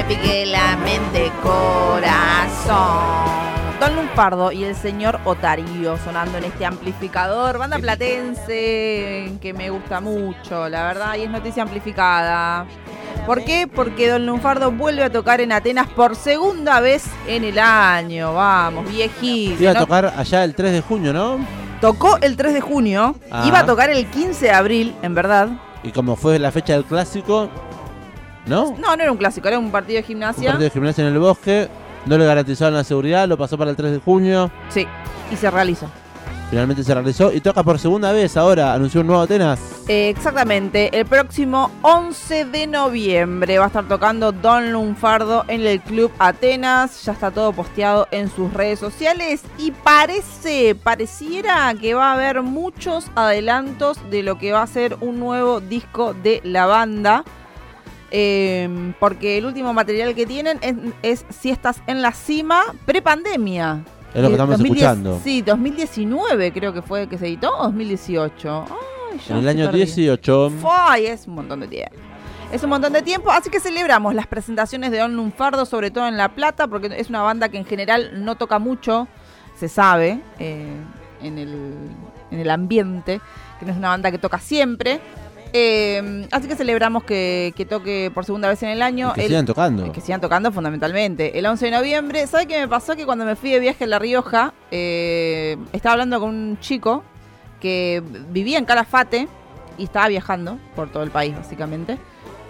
me pique la mente, corazón. Don Lumpardo y el señor Otario sonando en este amplificador. Banda platense que me gusta mucho, la verdad, y es noticia amplificada. ¿Por qué? Porque Don Lunfardo vuelve a tocar en Atenas por segunda vez en el año. Vamos, viejito. Iba a tocar allá el 3 de junio, ¿no? Tocó el 3 de junio, Ah. iba a tocar el 15 de abril, en verdad. Y como fue la fecha del clásico, ¿no? No, no era un clásico, era un partido de Un gimnasia. partido de gimnasia en el bosque. No le garantizaron la seguridad, lo pasó para el 3 de junio. Sí, y se realizó. Finalmente se realizó y toca por segunda vez ahora. Anunció un nuevo Atenas. Eh, exactamente, el próximo 11 de noviembre va a estar tocando Don Lunfardo en el Club Atenas. Ya está todo posteado en sus redes sociales y parece, pareciera que va a haber muchos adelantos de lo que va a ser un nuevo disco de la banda. Eh, porque el último material que tienen es, es Siestas en la Cima, prepandemia. Es lo que estamos 2010 escuchando. Sí, 2019 creo que fue que se editó, o 2018. Ay, En el año perdí. 18. Ay, es un montón de tiempo. Es un montón de tiempo, así que celebramos las presentaciones de Don Lunfardo, sobre todo en La Plata, porque es una banda que en general no toca mucho, se sabe, eh, en, el, en el ambiente, que no es una banda que toca siempre. Eh, así que celebramos que, que toque por segunda vez en el año. Y que El- sigan tocando. que sigan tocando fundamentalmente. El 11 de noviembre, ¿sabe qué me pasó? Que cuando me fui de viaje a La Rioja, eh, estaba hablando con un chico que vivía en Calafate y estaba viajando por todo el país, básicamente.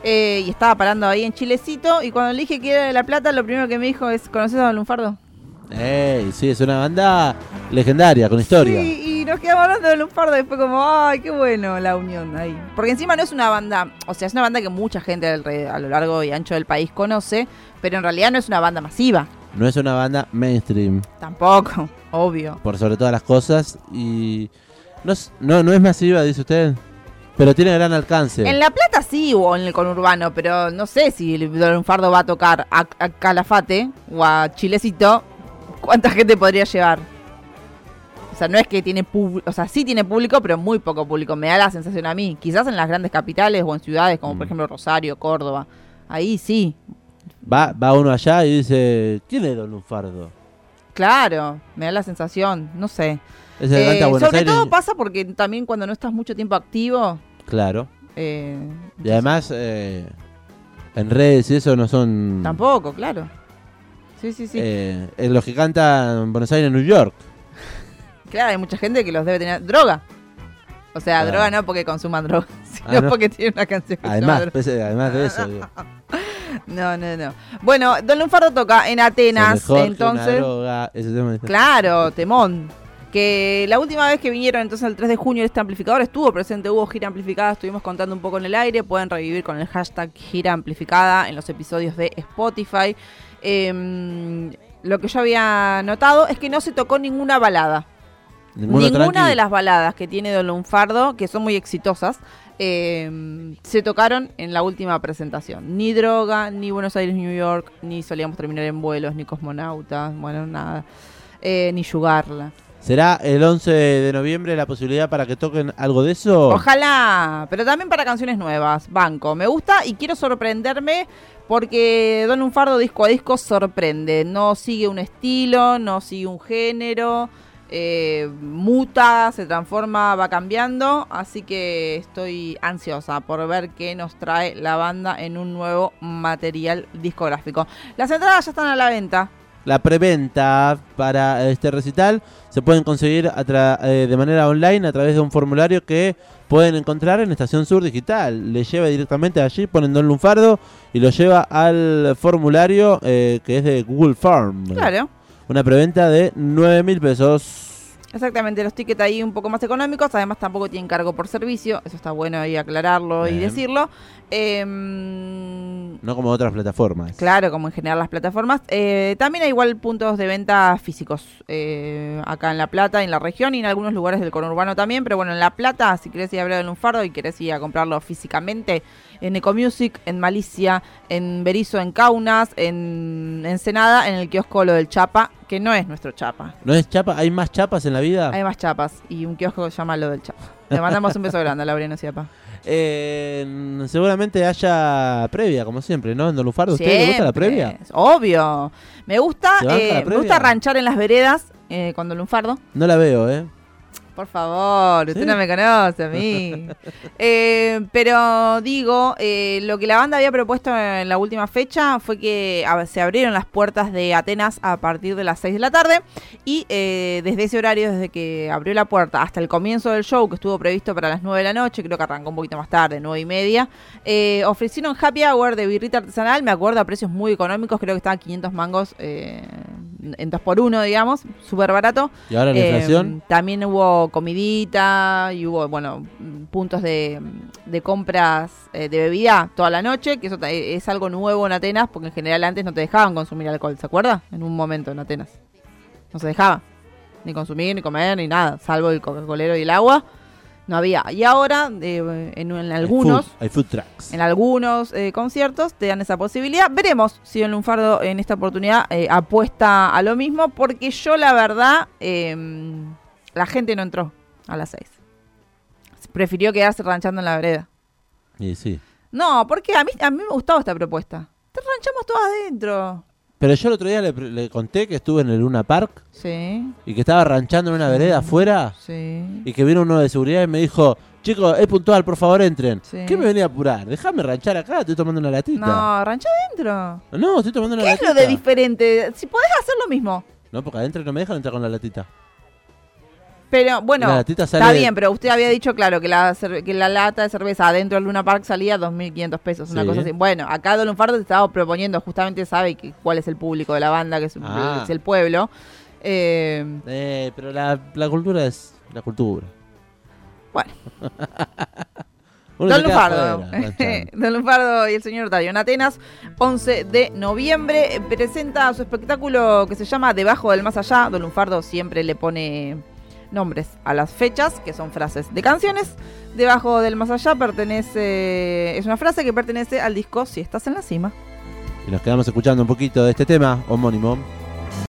Eh, y estaba parando ahí en Chilecito. Y cuando le dije que era de La Plata, lo primero que me dijo es: ¿Conoces a Don Lunfardo? Ey, sí, es una banda legendaria, con historia. Sí, y nos quedamos hablando de Lunfardo y fue como, ay, qué bueno la unión ahí. Porque encima no es una banda, o sea, es una banda que mucha gente a lo largo y ancho del país conoce, pero en realidad no es una banda masiva. No es una banda mainstream, Tampoco, obvio. por sobre todas las cosas. Y no, es- no, no es masiva, dice usted. Pero tiene gran alcance. En La Plata sí, o en el conurbano, pero no sé si Lunfardo va a tocar a, a Calafate o a Chilecito, ¿cuánta gente podría llevar? O sea, no es que tiene público, o sea, sí tiene público, pero muy poco público. Me da la sensación a mí. Quizás en las grandes capitales o en ciudades como por Mm. ejemplo Rosario, Córdoba. Ahí sí, Va, va uno allá y dice, ¿quién es Don Lunfardo? claro, me da la sensación, no sé. Es Eh, sobre Aires. todo pasa porque también cuando no estás mucho tiempo activo, Claro. eh, Y además, eh, en redes y eso no son... tampoco, claro. Sí, sí, sí. eh, es los que cantan en Buenos Aires, New York. Claro, hay mucha gente que los debe tener. Droga. O sea, Claro. droga no porque consuman droga, sino Ah, no. porque tiene una canción que Además, pues, además de eso. digo. No, no, no. Bueno, Don Lunfardo toca en Atenas, entonces. droga, tema. Claro, temón. Que la última vez que vinieron, entonces el 3 de junio, este amplificador estuvo presente, hubo gira amplificada, estuvimos contando un poco en el aire. Pueden revivir con el hashtag gira amplificada en los episodios de Spotify. Em, lo que yo había notado es que no se tocó ninguna balada. Ninguna de las baladas que tiene Don Lunfardo, que son muy exitosas, eh, se tocaron en la última presentación. Ni Droga, ni Buenos Aires, New York, ni Solíamos Terminar en Vuelos, ni Cosmonautas, bueno, nada. Eh, ni Yugarla. ¿Será el 11 de noviembre la posibilidad para que toquen algo de eso? Ojalá, pero también para canciones nuevas. Banco, me gusta y quiero sorprenderme porque Don Lunfardo disco a disco sorprende. No sigue un estilo, no sigue un género, eh, muta, se transforma, va cambiando. Así que estoy ansiosa por ver qué nos trae la banda en un nuevo material discográfico. Las entradas ya están a la venta. La preventa para este recital se pueden conseguir a eh, de manera online a través de un formulario que pueden encontrar en Estación Sur Digital. Le lleva directamente allí, ponen Don Lunfardo y lo lleva al formulario eh, que es de Google Farm. Claro. Una preventa de 9 mil pesos. Exactamente, los tickets ahí un poco más económicos, además tampoco tienen cargo por servicio, eso está bueno ahí aclararlo y decirlo. Em, No como otras plataformas. claro, como en general las plataformas. Eh, también hay igual puntos de venta físicos eh, acá en La Plata, en la región y en algunos lugares del conurbano también, pero bueno, en La Plata, si querés ir a ver el Lunfardo y querés ir a comprarlo físicamente, en Ecomusic, en Malicia, en Berizo, en Kaunas, en Ensenada, en el kiosco Lo del Chapa, que no es nuestro chapa. ¿No es chapa? ¿Hay más chapas en la vida? Hay más chapas y un kiosco que se llama Lo del Chapa. Le mandamos un beso grande a Laureano Ciapa. Eh, seguramente haya previa, como siempre, ¿no? En Don Lufardo, ¿a usted le gusta la previa? Obvio. Me gusta, ¿Se banca la eh, me gusta ranchar en las veredas eh, con Don Lunfardo. No la veo, ¿eh? Por favor, usted ¿Sí? no me conoce a mí. Eh, pero digo, eh, lo que la banda había propuesto en la última fecha fue que se abrieron las puertas de Atenas a partir de las 6 de la tarde y eh, desde ese horario, desde que abrió la puerta hasta el comienzo del show, que estuvo previsto para las 9 de la noche, creo que arrancó un poquito más tarde, 9 y media, eh, ofrecieron happy hour de birrita artesanal, me acuerdo a precios muy económicos, creo que estaban 500 mangos en 2x1, digamos, súper barato. ¿Y ahora la Eh, inflación? También hubo comidita y hubo, bueno, puntos de, de compras eh, de bebida toda la noche, que eso eh, es algo nuevo en Atenas, porque en general antes no te dejaban consumir alcohol, ¿se acuerda? En un momento en Atenas. No se dejaba. Ni consumir, ni comer, ni nada, salvo el Coca-Colero y el agua. No había. Y ahora, eh, en, algunos, Hay food trucks. en algunos eh, conciertos te dan esa posibilidad. Veremos si Don Lunfardo en esta oportunidad eh, apuesta a lo mismo, porque yo la verdad, eh, la gente no entró a las 6. Prefirió quedarse ranchando en la vereda. Y sí. No, porque a mí, a mí me gustaba esta propuesta. Te ranchamos todos adentro. Pero yo el otro día le, le conté que estuve en el Luna Park Sí, y que estaba ranchando en una vereda afuera sí. y que vino uno de seguridad y me dijo, chicos, es puntual, por favor entren. Sí. ¿Qué me venía a apurar? Déjame ranchar acá, estoy tomando una latita. No, rancha adentro. No, estoy tomando una ¿Qué es latita. lo de diferente? Si podés hacer lo mismo. No, porque adentro no me dejan entrar con la latita. Pero bueno, La está bien, pero usted había dicho, claro, que la, que la lata de cerveza adentro del Luna Park salía 2.500 pesos, una cosa así. Bueno, acá Don Lunfardo te estaba proponiendo, justamente sabe que, cuál es el público de la banda, que es, Ah. es el pueblo. Eh, Eh, pero la, la cultura es la cultura. bueno, Don Lunfardo. Don Lunfardo y el señor Otario en Atenas, 11 de noviembre, eh, presenta su espectáculo que se llama Debajo del Más Allá. Don Lunfardo siempre le pone nombres a las fechas, que son frases de canciones. Debajo del Más Allá pertenece, es una frase que pertenece al disco Si estás en la cima. Y nos quedamos escuchando un poquito de este tema homónimo.